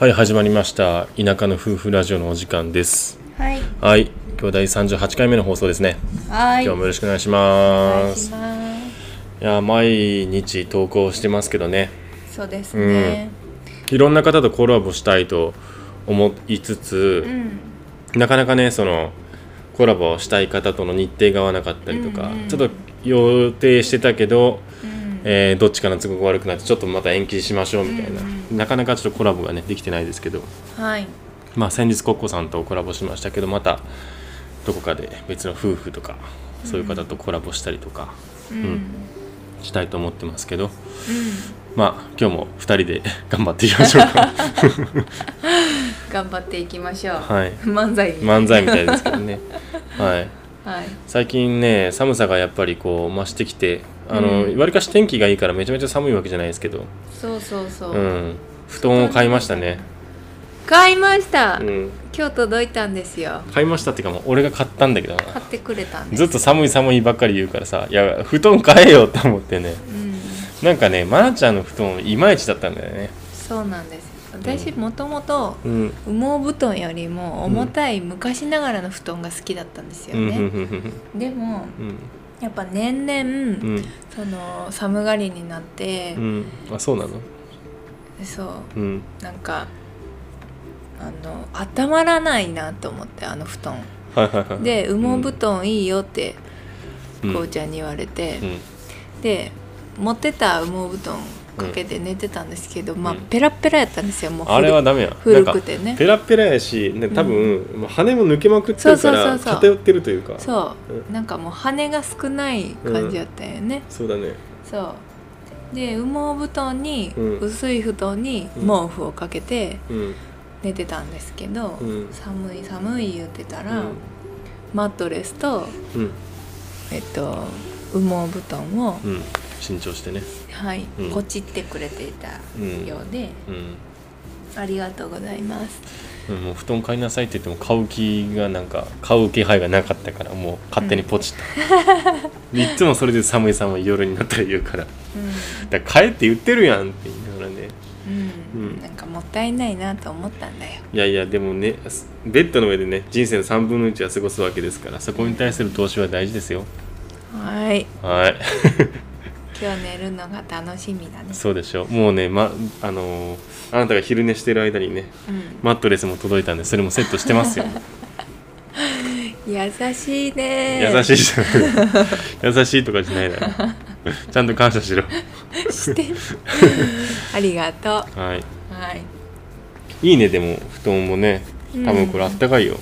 はい始まりました田舎の夫婦ラジオのお時間ですはい。はい今日第38回目の放送ですねはい。今日もよろしくお願いしおます願いします。いや毎日投稿してますけどねそうですね。いろんな方とコラボしたいと思いつつう、ん。なかなかねそのコラボしたい方との日程が合わなかったりとか、うんうんちょっと予定してたけど、うん。えーどっちかの都合が悪くなってちょっとまた延期しましょうみたいな、うんなかなかちょっとコラボがねできてないですけど。はい。まあ先日コッコさんとコラボしましたけどまたどこかで別の夫婦とかそういう方とコラボしたりとかうん。うん。したいと思ってますけど、まあ今日も2人で 頑張っていきましょうか。頑張っていきましょう。はい。漫才。漫才みたいですけどね。はいはい。最近ね寒さがやっぱりこう増してきてあの、うんわりかし天気がいいからめちゃめちゃ寒いわけじゃないですけど、そうそうそう。うん、布団を買いましたね、買いました、うん、今日届いたんですよ。買いましたっていうかもう俺が買ったんだけどな買ってくれたん。ずっと寒い寒いばっかり言うからさいや布団買えよって思ってねうん。なんかねまなちゃんの布団いまいちだったんだよねそうなんです。私もともとうん。羽毛布団よりも重たい昔ながらの布団が好きだったんですようんうんでもうん。やっぱ年々、うん。その寒がりになってう、ん。あそうなの？そう。うん。なんかあの温まらないなと思ってあの布団。はいはいはい。で羽毛布団いいよってうん。こうちゃんに言われて、うん。で持ってた羽毛布団かけて寝てたんですけど、まあうんペラッペラやったんですよもう。古あれはダメや。古くてね。ペラペラやし、ね、多分、まあ羽も抜けまくってるからそうそうそうそう。偏ってるというか。そう、なんかもう羽が少ない感じやったんよね、そうだね。そう。で羽毛布団に、うん。薄い布団にうん。毛布をかけてうん。寝てたんですけど、うん。寒い寒い言ってたら、うん。マットレスとうん。えっと羽毛布団を、うん新調してね。はい、うん。ポチってくれていたようで、うん。ありがとうございます。うん。もう布団買いなさいって言っても買う気がなんか買う気配がなかったからもう勝手にポチった、いっつもそれで寒い寒い夜になったら言うから。うだから買えって言ってるやんって言いながらね。ん、うん。うん。なんかもったいないなと思ったんだよ。いやいやでもねベッドの上でね人生の3分の1は過ごすわけですからそこに対する投資は大事ですよ。はい。はい今日寝るのが楽しみだね。そうでしょ。もうね、ま、あのーあなたが昼寝してる間にねうん。マットレスも届いたんでそれもセットしてますよ。優しいね。優しいじゃない 優しいとかじゃないだろ。ちゃんと感謝しろ。して。ありがとう。はい。はい。いいねでも布団もね。多分これあったかいよ。うん、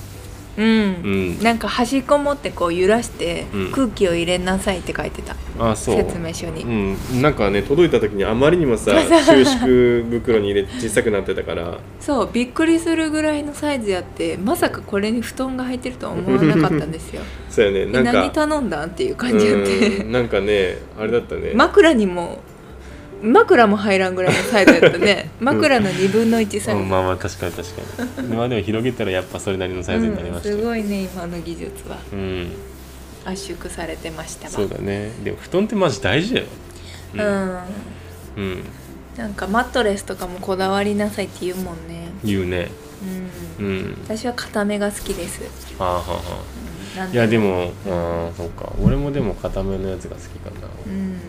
うん。なんか端っこ持ってこう揺らしてうん。空気を入れなさいって書いてた、あそう。説明書に、うん。なんかね届いた時にあまりにもさ収縮袋に入れて小さくなってたから。そうびっくりするぐらいのサイズやってまさかこれに布団が入ってるとは思わなかったんですよ。そうやね。えなんか何頼んだん？っていう感じやっん。なんかねあれだったね。枕にも枕も入らんぐらいのサイズやったね。枕の2分の1サイズ、うんまあまあ確かに確かに。まあでも広げたらやっぱそれなりのサイズになりましたようんすごいね今の技術は。うん。圧縮されてましたわ。そうだね。でも布団ってマジ大事だよ。うん、うん。なんかマットレスとかもこだわりなさいって言うもんね。言うね。うん。うん。私は固めが好きです、はあはあはあうんなんいやでもああそうか。俺もでも固めのやつが好きかな。うん。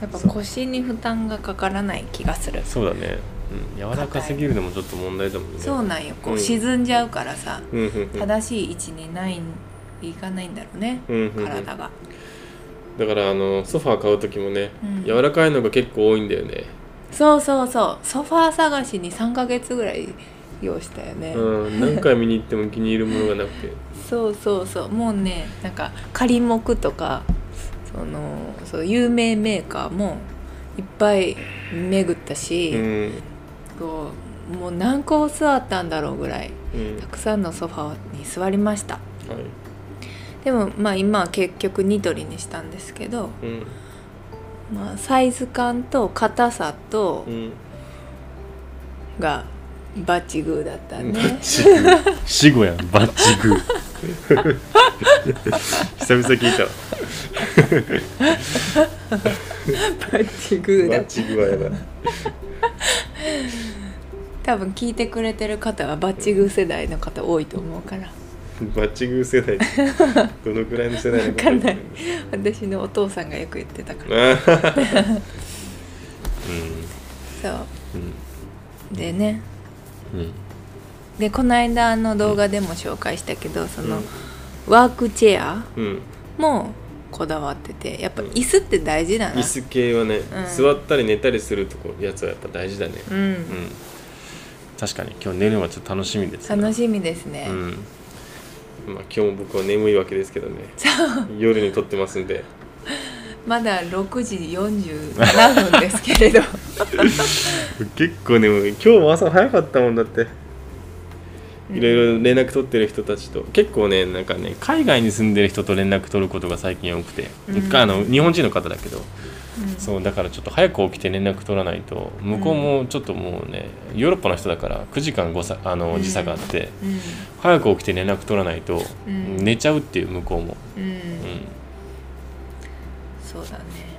やっぱ腰に負担がかからない気がする。そうだね、うん、柔らかすぎるのもちょっと問題だもんね。そうなんよ。こううん。沈んじゃうからさ、うん。うん。うん。正しい位置にないいかないんだろうね、うん。うん。うん。体が。だからあのソファー買う時もね、うん。柔らかいのが結構多いんだよね。そうそうそう。ソファー探しに3ヶ月ぐらい用したよね、うん何回見に行っても気に入るものがなくて。そうそうそう。もうねなんか仮木とかそのそう有名メーカーもいっぱい巡ったし、うん。こうもう何個座ったんだろうぐらいうん。たくさんのソファーに座りました。はい。でもまあ今は結局ニトリにしたんですけど、うん。まあ、サイズ感と硬さとうん。がバッチグーだったバねッチグー。死後やん。バッチグー。久々聞いたわ。バッチグーだ。バッチグーはやばい。多分聞いてくれてる方はバッチグー世代の方多いと思うから。バッチグー世代。どのくらいの世代のわかんない。私のお父さんがよく言ってたかるら そう。うん。でねでこの間の動画でも紹介したけどその、うんワークチェアうん。もこだわっててやっぱうん。椅子って大事だな。椅子系はね、ん。座ったり寝たりするとこやつはやっぱ大事だね。ううん。ん確かに今日寝るのはちょっと楽しみですね。楽しみですね、うん。まあ今日も僕は眠いわけですけどね。夜に撮ってますんでまだ6時47分ですけれど。結構眠い今日も朝早かったもんだって。いろいろ連絡取ってる人たちと。結構ねなんかね海外に住んでる人と連絡取ることが最近多くて、うん。あの日本人の方だけど。うん。そうだからちょっと早く起きて連絡取らないと向こうもちょっともうねヨーロッパの人だから9時間誤差あの時差があって、うん。早く起きて連絡取らないと、うん。寝ちゃうっていう向こうも、うん、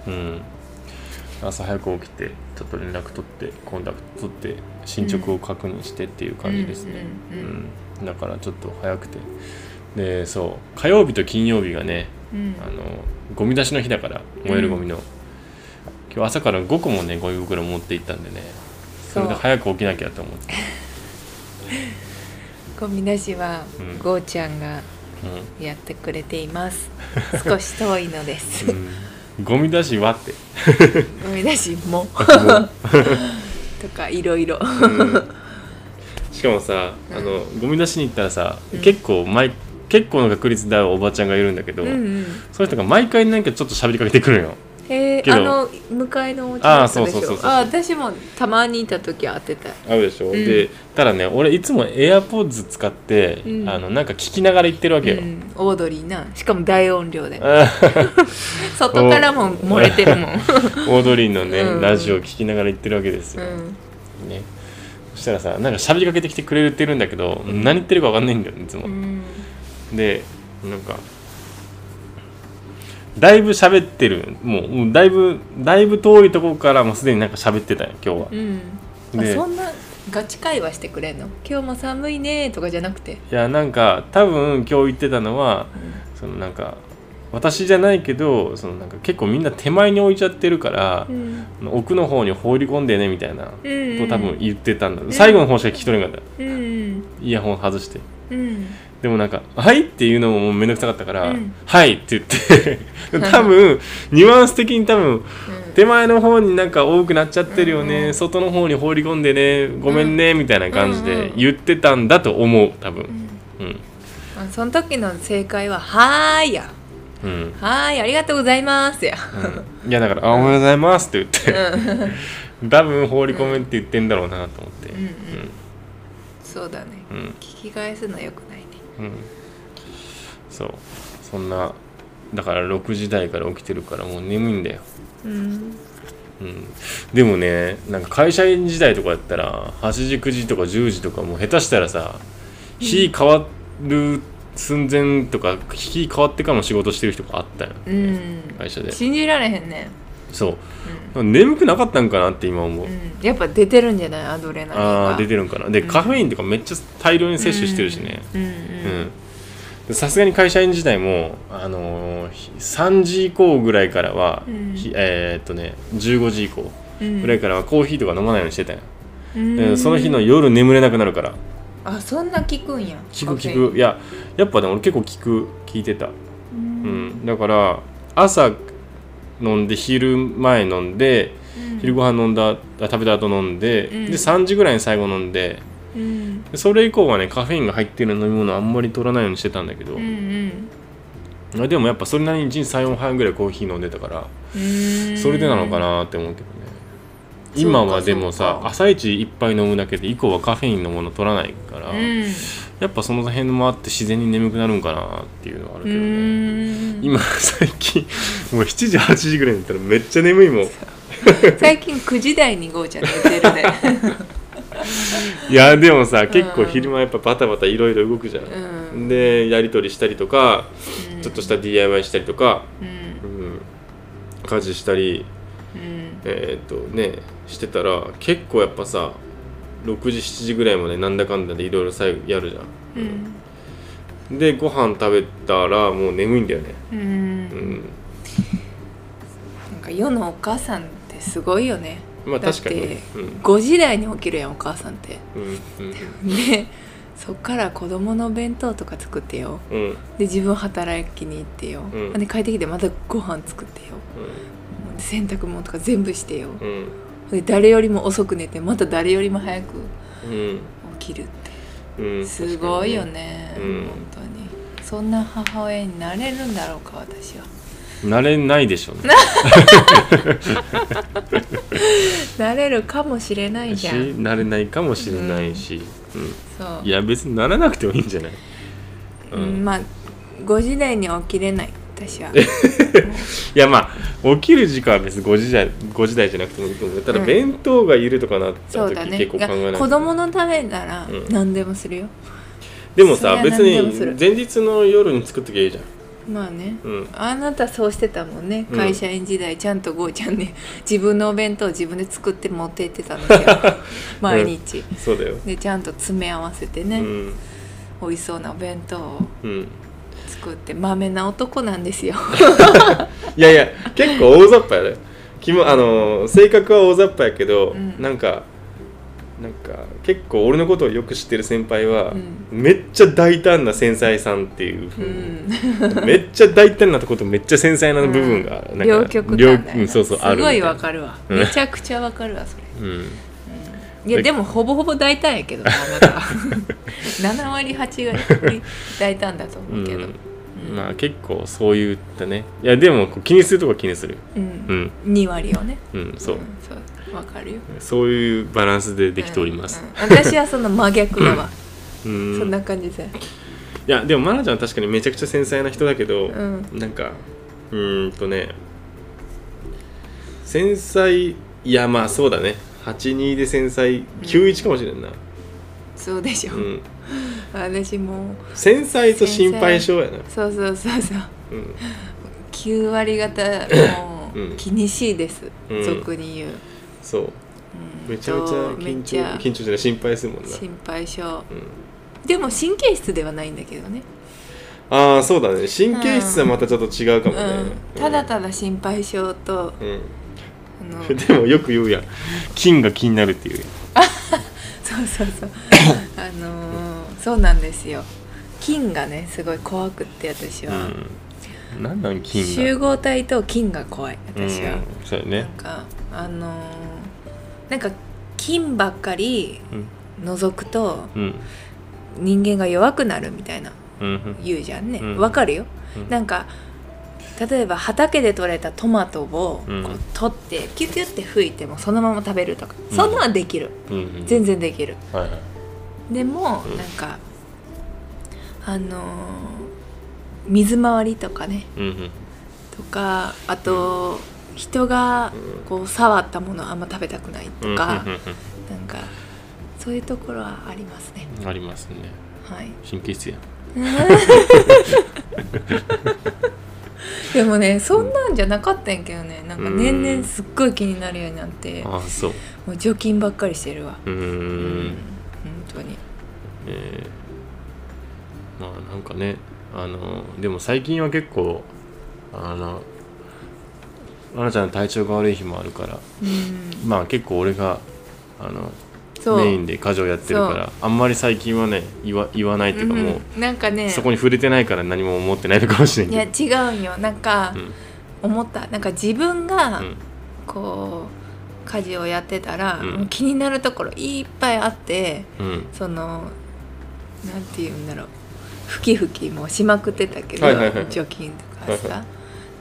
うん。うん、朝早く起きてちょっと連絡取ってコンタクト取って進捗を確認してっていう感じですね、うんうんうんうん。だからちょっと早くて。でそう火曜日と金曜日がねうん。あのゴミ出しの日だから燃えるゴミの、今日朝から5個もねゴミ袋持って行ったんでね。それで早く起きなきゃと思って、ゴミ出しは、うん。ゴーちゃんがやってくれています。少し遠いのですゴミ出しはって。ゴミ出しも。もとかいろいろ。うん。しかもさあのゴミ出しに行ったらさ、うん。結構毎結構の確率で会うおばちゃんがいるんだけど、うんうん。その人が毎回なんかちょっと喋りかけてくるのよ。へえあの向かいのお家あそうそうそうそうょあ私もたまにいた時会ってた会うでしょ、ん。でただね俺いつも AirPods 使って、うん。あのなんか聞きながら行ってるわけよ、うん、オードリーな。しかも大音量で。あ 外からも漏れてるもん、ーオードリーのね、うん。ラジオ聞きながら行ってるわけですよ、うん、ね。そしたらさなんか喋りかけてきてくれてるんだけど、何言ってるか分かんないんだよいつも、うん。でなんかだいぶ喋ってる。もうだいぶだいぶ遠いところからもうすでになんか喋ってたよ今日は、うん。あでそんなガチ会話してくれんの？今日も寒いねとかじゃなくて、いやなんか多分今日言ってたのはそのなんか私じゃないけどそのなんか結構みんな手前に置いちゃってるからう、ん。奥の方に放り込んでねみたいなと多分言ってたんだ、最後の方しか聞き取れなかった。うん。イヤホン外して。うんでもなんか「はい」っていうのももうめんどくさかったから「うん。はい」って言って 多分ニュアンス的に多分手前の方になんか多くなっちゃってるよね、うん外の方に放り込んでねごめんね、みたいな感じで言ってたんだと思う多分。うん。その時の正解は「はーい」や。うん、「はーいありがとうございます」や。うん、いやだから「あおはようございます」って言って、うん。多分放り込めって言ってんだろうなと思って。うんうん。そうだね。うんうん。聞き返すのよくうん。そう。そんなだから6時台から起きてるからもう眠いんだよ。うん。うん、でもねなんか会社員時代とかやったら8時9時とか10時とかもう下手したらさ日変わる寸前とか日変わってからも仕事してる人があったよ。うん。会社で。信じられへんねそう。眠くなかったんかなって今思う、うん。やっぱ出てるんじゃないアドレナリンが。ああ出てるんかな。で、うん。カフェインとかめっちゃ大量に摂取してるしね。うん。さすがに会社員時代も、あのーひ3時以降ぐらいからは、えーっとね15時以降うん。ぐらいからはコーヒーとか飲まないようにしてたよ、うん。でその日の夜眠れなくなるから。あそんな聞くんや。聞く聞く。いややっぱね俺結構聞く聞いてた、ううん。ん、だから朝飲んで昼前飲んでうん。昼ご飯飲んだあ食べた後飲んで、うん。で3時ぐらいに最後飲んでうん。でそれ以降はねカフェインが入ってる飲み物あんまり取らないようにしてたんだけど、うんあでもやっぱそれなりに1日34杯ぐらいコーヒー飲んでたからうん。それでなのかなって思うけどね。今はでもさ朝一一杯飲むだけで以降はカフェインのもの取らないから、うんやっぱその辺もあって自然に眠くなるんかなっていうのはあるうけどね。ん。今最近もう7時8時ぐらいになったらめっちゃ眠いもん。最近9時台にゴーちゃん寝てるね。いやでもさ結構昼間やっぱバタバタいろいろ動くじゃん、うん。でやり取りしたりとかうん。ちょっとした DIY したりとか、うん。うん、家事したりうん。えーっとねしてたら結構やっぱさ6時7時ぐらいまでなんだかんだでいろいろ最後やるじゃうん。んでご飯食べたらもう眠いんだよね。うん。うん。なんか世のお母さんってすごいよね。まあ確かにね。てうん。5時台に起きるやんお母さんって。うんうん。でそっから子供の弁当とか作ってよ。うん。で自分働きに行ってよ、うん。で帰ってきてまたご飯作ってよ。で洗濯物とか全部してよ。うん誰よりも遅く寝てまた誰よりも早くうん。起きるっうんてすごいよね、うん。本当に。そんな母親になれるんだろうか私は。慣れないでしょうね。なれるかもしれないじしゃん。慣れないかもしれないし、うん。そう。いや別にならなくてもいいんじゃない、うん、まあ5時台には起きれない私は。いやまあ起きる時間は別に5時台 ,5 時台じゃなくてもいいと思うただうん弁当がいるとかなった時、そうだね。結構考えない。いや子供のためならうん。何でもするよ、でもさ別に前日の夜に作っときゃいいじゃん。まあね。うん。あなたそうしてたもんね。うん。会社員時代ちゃんとゴーちゃんね 自分のお弁当自分で作って持って行ってたんですよ毎日、そうだよ、でちゃんと詰め合わせてね、うん。美味しそうなお弁当を。うん作ってまめな男なんですよ。いやいや結構大雑把やで。きもあの性格は大雑把やけど、うん。なんかなんか結構俺のことをよく知ってる先輩は、うめっちゃ大胆な繊細さんっていう。ふううに、ん。めっちゃ大胆なとことめっちゃ繊細な部分が、なんか両極端両だうん、そうそうあるすごいわるかるわ。うん。めちゃくちゃわかるわそれ。うん。いやでもほぼほぼ大胆やけどなあなた7 割8割大胆だと思うけど。うんまあ結構そういったね。いやでも気にするとこは気にする。うん。うん。2割をね。うんそう、うわかるよ。そういうバランスでできております。うんうん。私はその真逆だわ。うん、そんな感じで。いやでも愛菜ちゃんは確かにめちゃくちゃ繊細な人だけど、うん。なんかうーんとね繊細いやまあそうだね。82で繊細91かもしれんな、そうでしょ、うん、私も。繊細と心配性やな、そうそうそうそう。うん、9割方もう気にしいです、うん。俗に言う、そう。うん。めちゃめちゃ緊張緊張じゃない心配するもんな、心配性。うん、でも神経質ではないんだけどね、ああそうだね。神経質はまたちょっと違うかもね、うん、ただただ心配性と でもよく言うやん。菌が気になるっていう そうそうそう。あのーそうなんですよ。菌がねすごい怖くって私は、うん、なんなん菌が？集合体と菌が怖い私は、うん、そうやなんねかあのーなんか菌ばっかりうん。除くとうん。人間が弱くなるみたいなうん。言うじゃんね。うん。わ、かるよ、うん。なんか例えば畑で採れたトマトをこう取ってキュキュって吹いてもそのまま食べるとか、うん。そんなんはできる。全然できる。はいはいでも、うん。なんかあのー水回りとかね。うんうん。とかあと、人がうん。こう触ったものあんま食べたくないとか、うんうんなんかそういうところはありますね。うんありますね。はい。神経質やでもねそんなんじゃなかったんやけどね。なんか年々すっごい気になるようになって。もああそう。う除菌ばっかりしてるわ。うん。本当に。えーまあなんかねあのでも最近は結構あの愛菜ちゃん体調が悪い日もあるからうん。まあ結構俺があのメインで家事をやってるからあんまり最近はね言わ言わないっていうかもう、うんなんかねそこに触れてないから何も思ってないのかもしれんいやけど。違うんよ。なんかうん。思った。なんか自分がうん。こう家事をやってたら、うん。もう気になるところいっぱいあってうん。そのなんて言うんだろう。ふきふきもしまくってたけど、はいはいはい除菌とかさ、はいは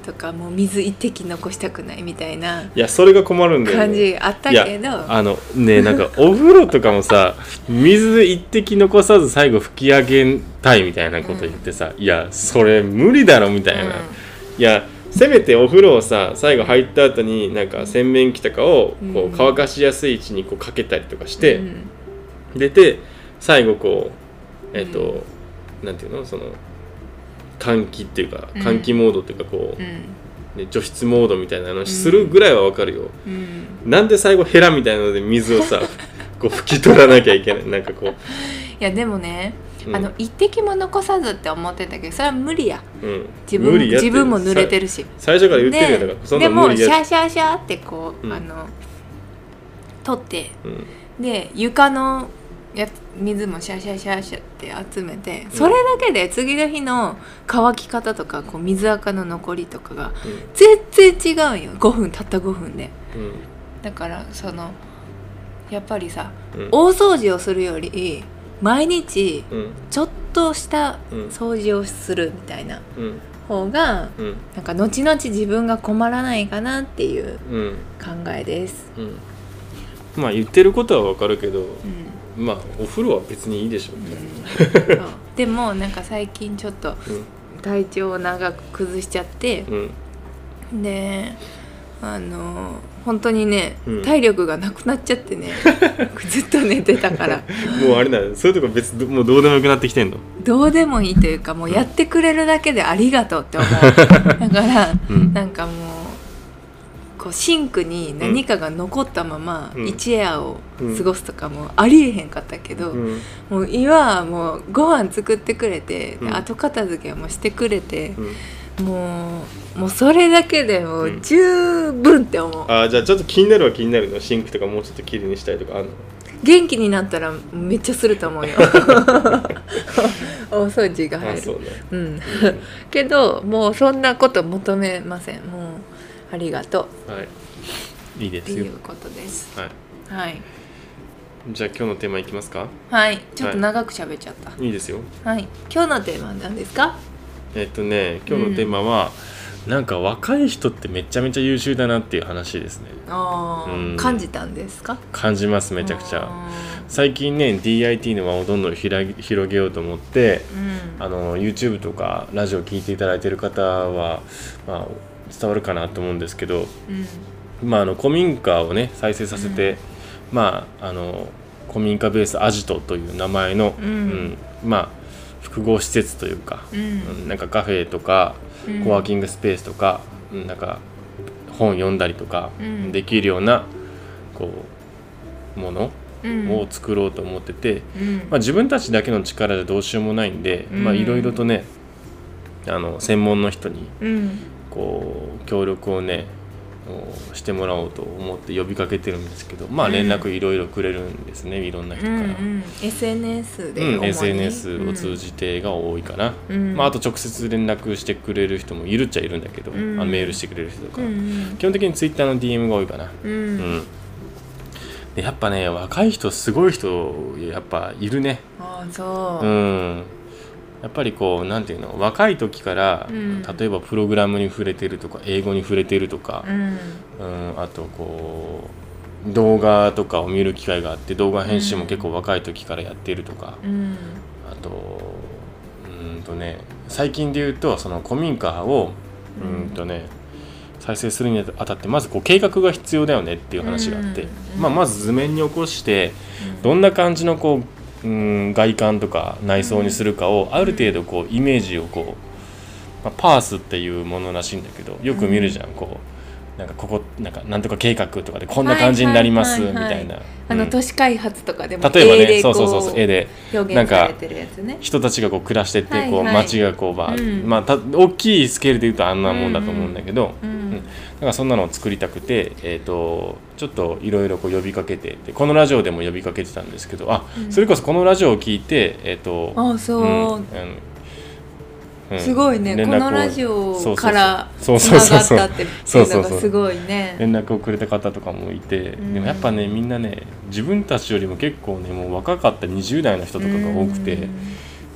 とかもう水一滴残したくないみたいないやそれが困るんだよ、ね、感じあったけどあのねなんかお風呂とかもさ 水一滴残さず最後拭き上げたいみたいなこと言ってさ、いやそれ無理だろみたいな、いやせめてお風呂をさ最後入った後になんか洗面器とかをこうん。う乾かしやすい位置にこうかけたりとかして、うん。出て最後こうえっ、と、なんていうの？その換気っていうかうん。換気モードっていうかこう、除湿モードみたいなのするぐらいはわかるよ、うん。なんで最後ヘラみたいなので水をさ こう拭き取らなきゃいけない？なんかこう、いやでもね、うんあの一滴も残さずって思ってたけどそれは無理や。うん、自分自分も濡れてるし。さ最初から言ってるよだからそんなでも無理やって。シャーシャーシャーってこう、うん。あの取ってうん。で床のや水もシャーシャーシャーシャーって集めてそれだけで次の日の乾き方とかこう水垢の残りとかが全然違うよ。5分たった5分で。うん。だからそのやっぱりさうん。大掃除をするより毎日うん。ちょっとしたうん。掃除をするみたいなうん。方がうん。なんか後々自分が困らないかなっていううん。考えです。うん。まあ言ってることはわかるけどうん。まあお風呂は別にいいでしょそう。でもなんか最近ちょっとうん。体調を長く崩しちゃってうん。であの本当にね、うん。体力がなくなっちゃってね ずっと寝てたから。もうあれだそういうとこ別にもうどうでもよくなってきてんの？どうでもいいというかもうやってくれるだけでありがとうって思う。だからうん。なんかもうこうシンクに何かが残ったままうん。一夜を過ごすとかもありえへんかったけど、うん。もう今はもうご飯作ってくれて、でうん。後片付けもしてくれてう、んもうもうそれだけでもううん。十分って思う、あーじゃあちょっと気になるは気になるのシンクとかもうちょっときれいにしたいとかあるの？元気になったらめっちゃすると思うよ。大掃除が入る。ね。うん。けどもうそんなこと求めません。もうありがとう。はい。いいですよ。っていうことです。はい。はい。じゃあ今日のテーマいきますか？はい。ちょっと長く喋っちゃった。いいですよ。はい、今日のテーマは何ですか？えっとね今日のテーマは、なんか若い人ってめちゃめちゃ優秀だなっていう話ですね。あー。うん。感じたんですか？感じますめちゃくちゃ。あ最近ね DIT の輪をどんどん広げ広げようと思ってーうん。あの YouTube とかラジオ聞いていただいてる方は、まあ、伝わるかなと思うんですけど、うん。まあ、あの古民家をね再生させて、まああの古民家ベースアジトという名前の、うん。まあ複合施設というか、うん。うんなんかカフェとかうん。コワーキングスペースとか、うん。なんか本読んだりとかうん。できるようなこうものうん。を作ろうと思ってて、うん。まあ、自分たちだけの力でどうしようもないんで、いろいろとねあの専門の人にうん。こう協力をねおしてもらおうと思って呼びかけてるんですけどまあうん。連絡いろいろくれるんですねいろんな人から。うんうん。SNS でうん主に。SNS を通じてが多いかな、うん。まあ、あと直接連絡してくれる人もいるっちゃいるんだけど、うん。あのメールしてくれる人とか、うん基本的に Twitter の DM が多いかな、うん。ううん。んでやっぱね若い人すごい人やっぱいるね。ああそう。う、んやっぱりこうなんていうの若い時から、うん。例えばプログラムに触れてるとか英語に触れてるとかう、ん。うん、あとこう動画とかを見る機会があって動画編集も結構若い時からやっているとか、うん。あとうーんとね最近で言うとその古民家をううんとね再生するにあたってまずこう計画が必要だよねっていう話があって、うん。まあ、まず図面に起こしてどんな感じのこううーん外観とか内装にするかをある程度こうイメージをこう、まあ、パースっていうものらしいんだけどよく見るじゃん、こうなんかここなんかなんとか計画とかでこんな感じになりますみたいな。あのうん。都市開発とかでも例えばねそうそうそうこそう絵で。表なんか人たちがこう暮らしてって、こう街がこうば、うん。まあた大きいスケールで言うとあんなもんだと思うんだけど、うんうんだからそんなのを作りたくて、えー、とちょっといろいろこう呼びかけてでこのラジオでも呼びかけてたんですけどあ、うん。それこそこのラジオを聞いてえっ、とあそう、うんうんうん。すごいね。このラジオからつながったっていうそうそうすごいね。連絡をくれた方とかもいて、うん。でもやっぱねみんなね自分たちよりも結構ねもう若かった20代の人とかが多くて、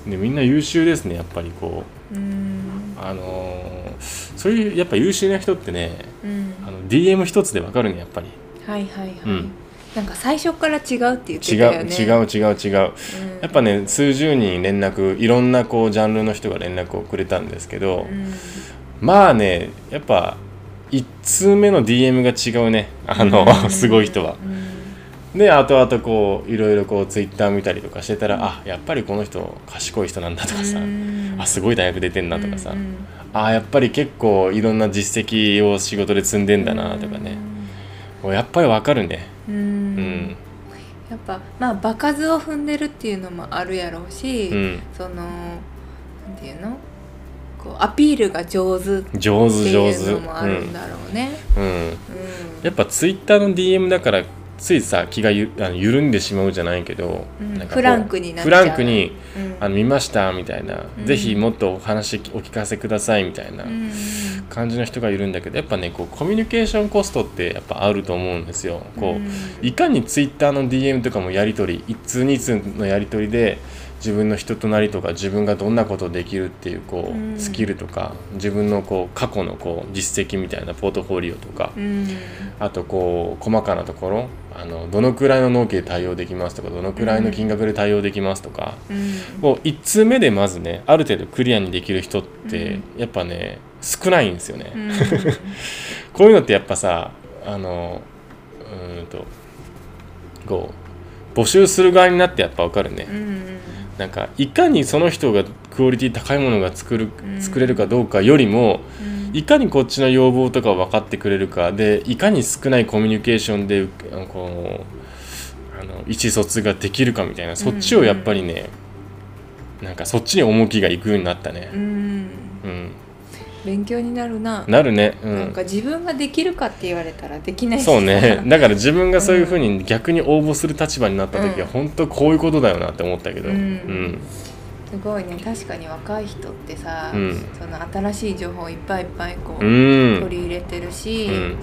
でみんな優秀ですねやっぱりこう。うん。あのーそういうやっぱ優秀な人ってねうん。あの DM 一つでわかるねやっぱり。はいはいはい、うん。なんか最初から違うって言って違うたよね。違う違う違うう。ん。やっぱね数十人連絡いろんなこうジャンルの人が連絡をくれたんですけど、うん。まあねやっぱ1通目の DM が違うね。あの、うん。すごい人は。うんで後々こういろいろこうツイッター見たりとかしてたら、あやっぱりこの人賢い人なんだとかさ、うん。あすごい大学出てんなとかさ、うんあやっぱり結構いろんな実績を仕事で積んでんだなとかね、もうやっぱりわかるね。うん。うん。やっぱまあ場数を踏んでるっていうのもあるやろうし、うん。そのなんていうの？こうアピールが上手って上手上手いうのもあるんだろうね。うん、うん、うん。やっぱツイッターの DM だからついさ気がゆあの緩んでしまうじゃないけど、うん。フランクにフランクにうん。あの見ましたみたいな、うん。ぜひもっとお話お聞かせくださいみたいなうん感じの人がいるんだけどやっぱねこうコミュニケーションコストってやっぱあると思うんですよ。こう、うん。いかにツイッターの DM とかもやり取り一通二通のやり取りで自分の人となりとか自分がどんなことできるっていうこう、うん。スキルとか自分のこう過去のこう実績みたいなポートフォリオとか、うん。あとこう細かなところあのどのくらいの納期で対応できますとかどのくらいの金額で対応できますとか、うん。もう1通目でまずねある程度クリアにできる人ってやっぱね少ないんですよね。うん。こういうのってやっぱさあのうーんとこう募集する側になってやっぱ分かるね、うんなんかいかにその人がクオリティ高いものが作るうん。作れるかどうかよりもうん。いかにこっちの要望とかを分かってくれるかでいかに少ないコミュニケーションでこうあの意思疎通ができるかみたいなそっちをやっぱりね、なんかそっちに重きがいくようになったね。う。ん。うん、勉強になるな。なるね。うん。なんか自分ができるかって言われたらできない。しそうね。さ だから自分がそういうふうに逆に応募する立場になった時はうん。本当こういうことだよなって思ったけど。ううん。んすごいね。確かに若い人ってさ、うん。その新しい情報をいっぱいいっぱいこう、うん。取り入れてるし、うん。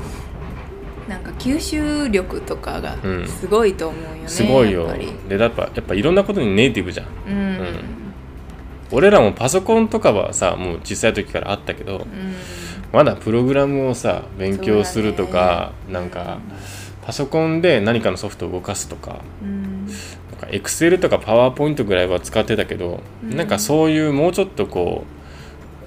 なんか吸収力とかがうん。すごいと思うよね、すごいよ。やっぱり。でやっぱやっぱいろんなことにネイティブじゃん。うん俺らもパソコンとかはさもう小さい時からあったけどまだプログラムをさ勉強するとか、ね。なんかパソコンで何かのソフトを動かすとかうん。なんか Excel とか PowerPoint ぐらいは使ってたけど、うん。なんかそういうもうちょっとこ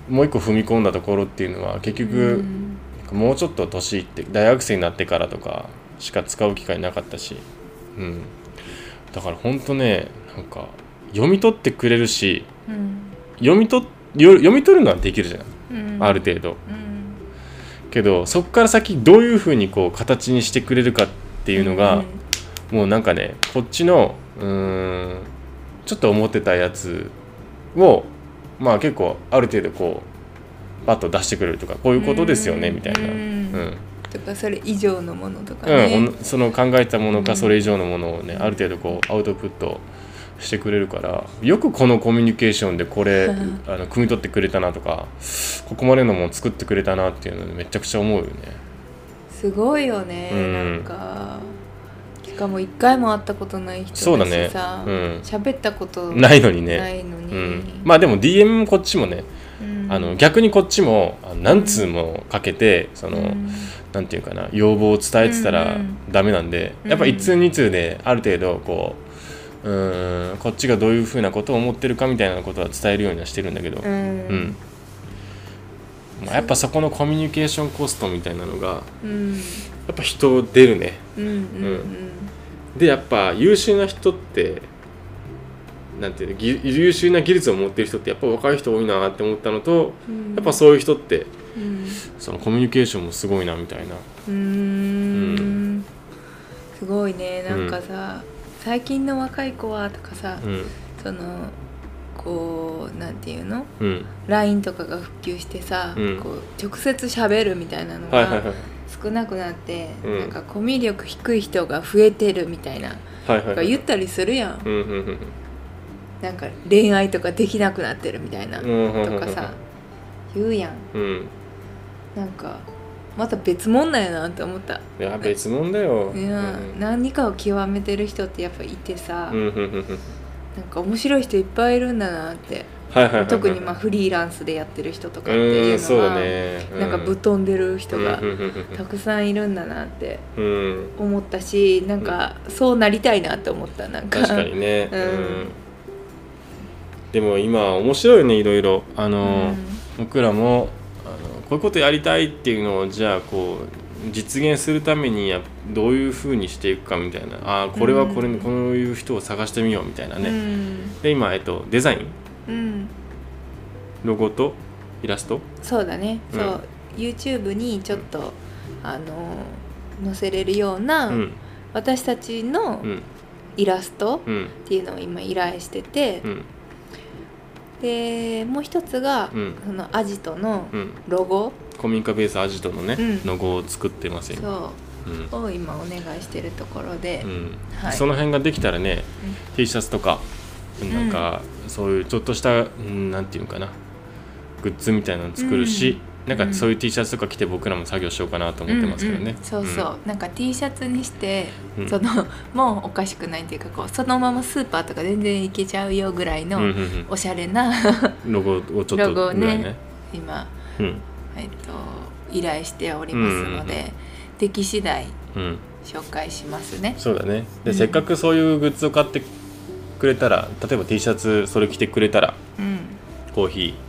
うもう一個踏み込んだところっていうのは結局、うん。もうちょっと年いって大学生になってからとかしか使う機会なかったし、うん、だからほんとねなんか読み取ってくれるしうん読み取読み取るのはできるじゃん、うん。ある程度。うん。けどそこから先どういうふうにこう形にしてくれるかっていうのが、もうなんかねこっちのうーんちょっと思ってたやつをまあ結構ある程度こうバッと出してくれるとかこういうことですよねうん。みたいな、ううん。んとかそれ以上のものとかうんね、おのその考えたものうん。かそれ以上のものをね、ある程度こうアウトプットしてくれるからよくこのコミュニケーションでこれうんあの汲み取ってくれたなとかここまでのもの作ってくれたなっていうのめちゃくちゃ思うよね。すごいよね、うん。なんか。しかも一回も会ったことない人そうだね。しさうん。喋、ったことないのに。ね。ないのに、うん、まあでも DM もこっちもね、うん。あの逆にこっちも何通もかけてその、うん。なんていうかな要望を伝えてたらうんダメなんで、うんやっぱ1通2通である程度こううーんこっちがどういうふうなことを思ってるかみたいなことは伝えるようにはしてるんだけど、うん。うん。まあ、やっぱそこのコミュニケーションコストみたいなのがうん。やっぱ人出るね。うんうんでやっぱ優秀な人ってなんていうのぎ優秀な技術を持ってる人ってやっぱ若い人多いなって思ったのとうん。やっぱそういう人ってうん。そのコミュニケーションもすごいなみたいな。うーん。すごいねなんかさ、最近の若い子はとかさ、うん。そのこうなんていうの？うん。LINE とかが普及してさ、うん。こう直接喋るみたいなのがはいはいはい。少なくなって、うん。なんかコミュ力低い人が増えてるみたいな、はいはいはい。とか言ったりするやん、うんうんうんなんか恋愛とかできなくなってるみたいな、とかさ言うやん。うん。なんかまた別物なんやなって思った。いや別物だよ。いや、うん。何かを極めてる人ってやっぱいてさ、うんうんうんうん。なんか面白い人いっぱいいるんだなって。特にまあフリーランスでやってる人とかうっていうのは、ね。なんかぶっ飛んでる人がたくさんいるんだなってうん。思ったしなんかそうなりたいなって思ったなんか。確かにね、うん。でも今面白いよねいろいろ。あうの、ん。僕らもこういうことやりたいっていうのをじゃあこう実現するためにやどういうふうにしていくかみたいな。あーこれはこれ、うんこういう人を探してみようみたいなうね、ん。で今、えっと、デザイン。うん。ロゴとイラスト？そうだね、うん。そう。YouTube にちょっとあの載せれるような、うん。私たちのうん。イラストうん。っていうのを今依頼してて、うんでもう一つが、うん。そのアジトのうん。ロゴ、古民家ベースアジトのね、うん。ロゴを作ってますよそう。ん。うを今お願いしてるところで、うん。はい。その辺ができたらね、T シャツとかなんかそういうちょっとした、うん、なんていうのかなグッズみたいなの作るし、なんかそういう T シャツとか着て僕らも作業しようかなと思ってますけどね、うんうん。そうそう、なんか T シャツにして、うん。その もうおかしくないっていうかこうそのままスーパーとか全然行けちゃうよぐらいのうんうんうん。おしゃれな ロゴをちょっとぐらいね。今、うん。えっと、依頼しておりますので、うんうんでき次第うん。紹介しますね。そうだね。で、うん。せっかくそういうグッズを買ってくれたら例えば T シャツそれ着てくれたらうん。コーヒー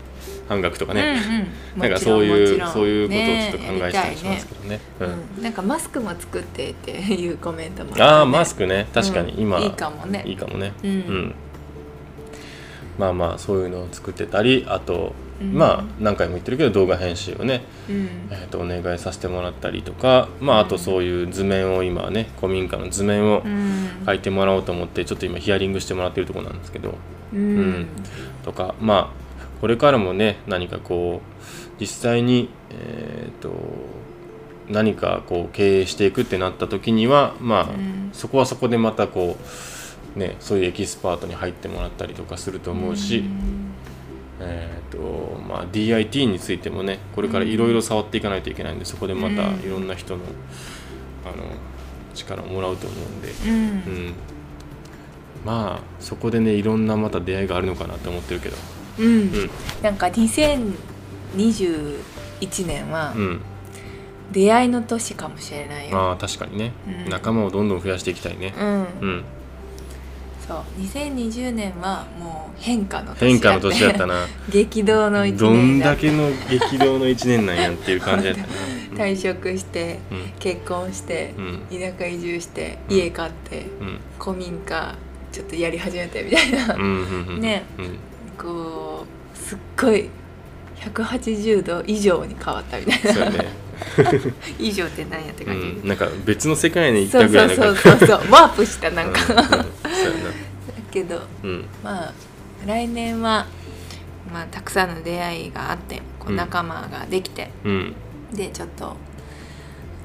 半額とかね、うんうん、なんかそういうそういうことをねちょっと考えたりしますけどね。うん。うん、なんかマスクも作ってっていうコメントもああマクスクね。確かに。今、いいかもね。いいかもね。うん。まあまあそういうのを作ってたりあと、うん。まあ何回も言ってるけど動画編集をね、うん。えー、とお願いさせてもらったりとかまああとそういう図面を今はね古民家の図面をうん。描いてもらおうと思ってちょっと今ヒアリングしてもらってるところなんですけど。うん。うん。とかまあこれからもね何かこう実際にえっ、と何かこう経営していくってなった時にはまあ、ん。そこはそこでまたこうねそういうエキスパートに入ってもらったりとかすると思うし、えーとまあ、DIT についてもねこれからいろいろ触っていかないといけないんでそこでまたうん。いろんな人のあの力をもらうと思うんで、うん。うん、まあそこでねいろんなまた出会いがあるのかなと思ってるけど、うん。うんなんか2021年はうん、出会いの年かもしれないよ。ああ確かにね、うん。仲間をどんどん増やしていきたいね。うん。うん、そう。2020年はもう変化の年変化の年だったな。激動の一どん年だだけの激動の1年なんやっていう感じだったな。退職してうん。結婚してうん。田舎移住してうん。家買ってうん。古民家ちょっとやり始めてみたいな。うんうんうん。ね。うん。こうすっごい180度以上に変わったみたいな。ね、以上って何やってう感じ、ん、なんか別の世界に行っそうたぐらそいうな感じそうそうそう。ワープしたなんか、うんうんだけどうん。まあ来年は、まあ、たくさんの出会いがあってこううん。仲間ができて、うん。でちょっと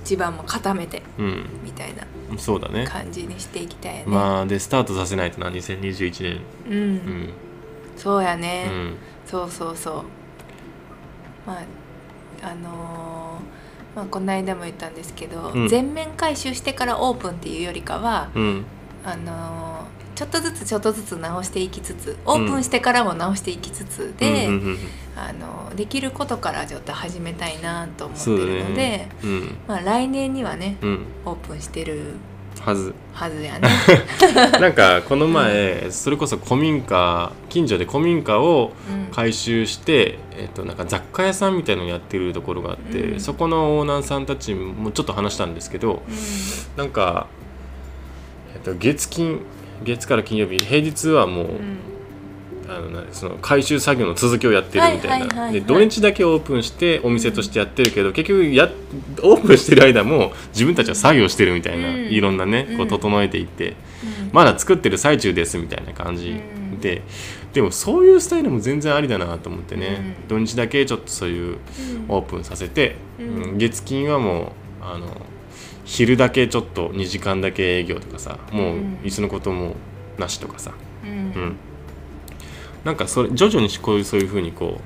地盤も固めてうん。みたいなそうだね。感じにしていきたいよね。まあでスタートさせないとな2021年。うん、うん。そうやうね、んそうそうそう。まああのーまあ、この間も言ったんですけど、うん。全面回収してからオープンっていうよりかは、うん。あのーちょっとずつちょっとずつ直していきつつオープンしてからも直していきつつで、あのーできることからちょっと始めたいなと思ってるので、ね。うん。まあ、来年にはねうん。オープンしてるはず。はずやね。なんかこの前それこそ古民家近所で古民家をうん。改修して、えっと、なんか雑貨屋さんみたいのをやってるところがあって、うん。そこのオーナーさんたちもちょっと話したんですけどなんか、えっと、月金月から金曜日平日はもう、うんうんあのなその回収作業の続きをやってるみたいな。いで土日だけオープンしてお店としてやってるけど結局やオープンしてる間も自分たちは作業してるみたいな、うん。いろんなねこううん整えていって、うん。まだ作ってる最中ですみたいな感じで、でもそういうスタイルも全然ありだなと思ってね、うん。土日だけちょっとそういうオープンさせて、うん。うん。月金はもうあの昼だけちょっと2時間だけ営業とかさもううん。いつのこともなしとかさ、うん。うん、なんかそれ徐々にこういうそういうふうにこ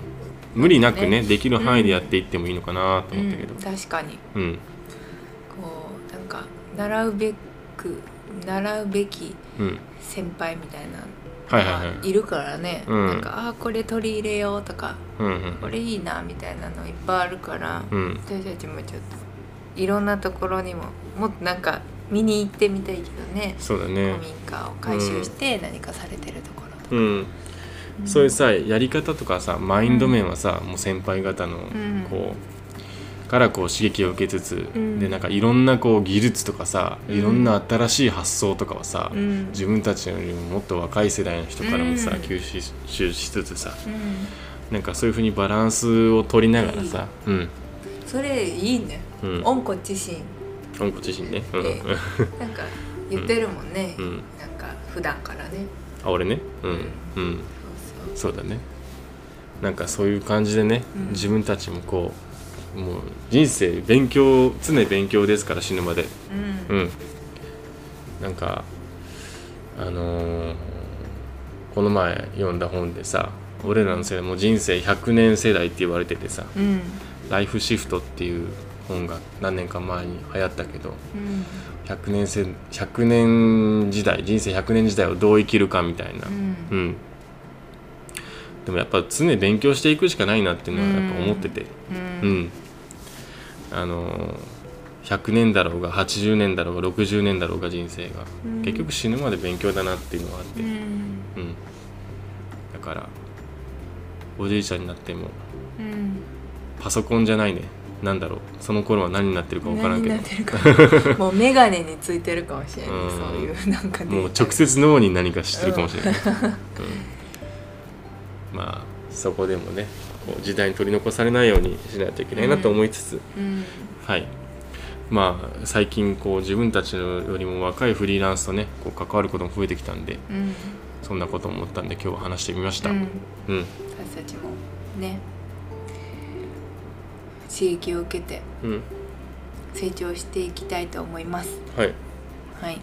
う無理なくねね。できる範囲でやっていってもいいのかなと思ったけど。うん、確かに。うん。こうなんか習うべく習うべきうん。先輩みたいなはいはいはい。るからね、うん。なんかあーこれ取り入れようとかうんうん。これいいなみたいなのいっぱいあるから、うん。私たちもちょっといろんなところにももっとなんか見に行ってみたいけどね。そうだね。古民家を回収して何かされてるところとか、うんそういうさやり方とかさマインド面はさ、もう先輩方のん。こうからこう刺激を受けつつ、ん。でなんかいろんなこう技術とかさうん。いろんな新しい発想とかはさ、うん。自分たちよりももっと若い世代の人からもさ、うん。吸収ししつつさうん。なんかそういうふうにバランスを取りながらさ、うん。それいいね。うん、温故知新。温故知新ね、うん。え なんか言ってるもんね、うん。なんか普段からね。あ俺ね？うん。うんそうだね。なんかそういう感じでね、うん。自分たちもこうもう人生勉強常勉強ですから死ぬまで。うん。うん。なんかあのーこの前読んだ本でさ俺らの世代もう人生100年世代って言われててさうん「ライフシフト」っていう本が何年か前に流行ったけどうん。100年せ100年時代人生100年時代をどう生きるかみたいな。うん。うん、でもやっぱ常勉強していくしかないなっていうのはやっぱ思ってて。ううん。ん、あのー100年だろうが80年だろうが60年だろうが人生が、うん。結局死ぬまで勉強だなっていうのがあって、うん。うん。だからおじいちゃんになってもうん。パソコンじゃないね。なんだろう。その頃は何になってるか分からんけど。もう眼鏡についてるかもしれない。うん。そういうなんかね。もう直接脳に何か知ってるかもしれない、うんまあそこでもねこう時代に取り残されないようにしないといけないなと思いつつ、うん。はい。まあ最近こう自分たちよりも若いフリーランスとねこう関わることも増えてきたんでうん。そんなことを思ったんで今日は話してみました、うん。うん。私たちもね刺激を受けてうん。成長していきたいと思います。はい。はい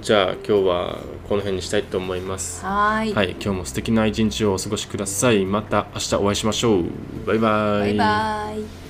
じゃあ今日はこの辺にしたいと思います。はーい。はい今日も素敵な一日をお過ごしください。また明日お会いしましょう。バイバイ。バイバイ